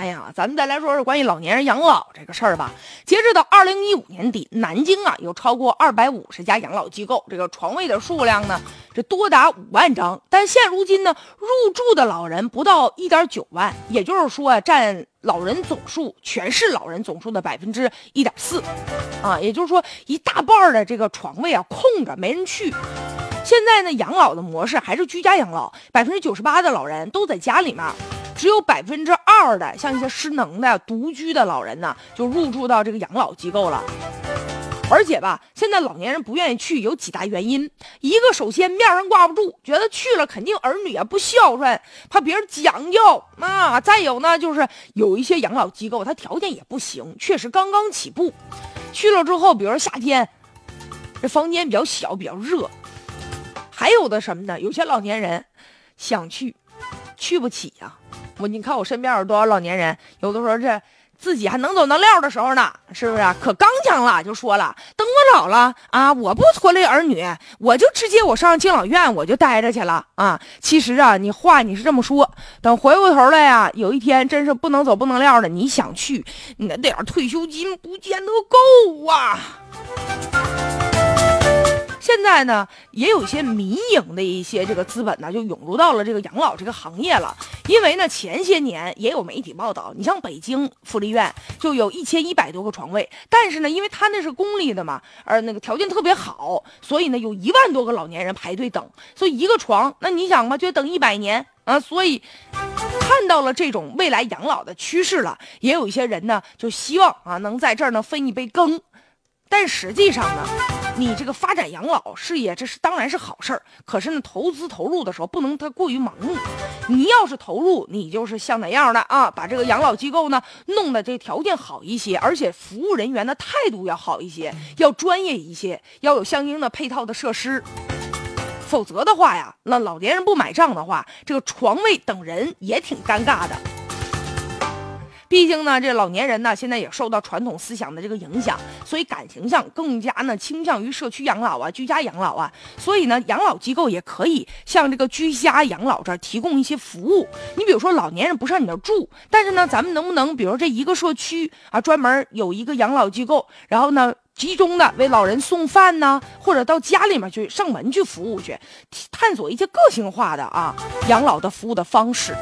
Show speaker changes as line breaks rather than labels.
哎呀，咱们再来说说关于老年人养老这个事儿吧。截止到二零一五年底，南京啊有超过二百五十家养老机构，这个床位的数量呢，这多达五万张。但现如今呢，入住的老人不到一点九万，也就是说占老人总数全市老人总数的百分之一点四，啊，也就是说一大半的这个床位啊空着，没人去。现在呢，养老的模式还是居家养老，百分之九十八的老人都在家里面。只有百分之二的，像一些失能的、独居的老人呢，就入住到这个养老机构了。而且吧，现在老年人不愿意去，有几大原因。一个，首先面上挂不住，觉得去了肯定儿女啊不孝顺，怕别人讲究啊。再有呢，就是有一些养老机构，它条件也不行，确实刚刚起步。去了之后，比如说夏天，这房间比较小，比较热。还有的什么呢？有些老年人想去，去不起呀。我你看我身边有多少老年人，有的时候这自己还能走能撂的时候呢，是不是啊？可刚强了，就说了，等我老了啊，我不拖累儿女，我就直接我上敬老院，我就待着去了啊。其实啊，你话你是这么说，等回过头来呀，有一天真是不能走不能撂的，你想去，你那点退休金不见得够啊。现在呢，也有一些民营的一些这个资本呢，就涌入到了这个养老这个行业了。因为呢，前些年也有媒体报道，你像北京福利院就有一千一百多个床位，但是呢，因为他那是公立的嘛，而那个条件特别好，所以呢，有一万多个老年人排队等，所以一个床，那你想吧，就等一百年啊。所以看到了这种未来养老的趋势了，也有一些人呢，就希望啊，能在这儿呢分一杯羹。但实际上呢，你这个发展养老事业，这是当然是好事儿。可是呢，投资投入的时候不能太过于盲目。你要是投入，你就是像哪样的啊？把这个养老机构呢弄得这条件好一些，而且服务人员的态度要好一些，要专业一些，要有相应的配套的设施。否则的话呀，那老年人不买账的话，这个床位等人也挺尴尬的。毕竟呢，这老年人呢，现在也受到传统思想的这个影响，所以感情上更加呢倾向于社区养老啊、居家养老啊。所以呢，养老机构也可以向这个居家养老这儿提供一些服务。你比如说，老年人不上你那儿住，但是呢，咱们能不能，比如这一个社区啊，专门有一个养老机构，然后呢，集中的为老人送饭呢，或者到家里面去上门去服务去，探索一些个性化的啊养老的服务的方式。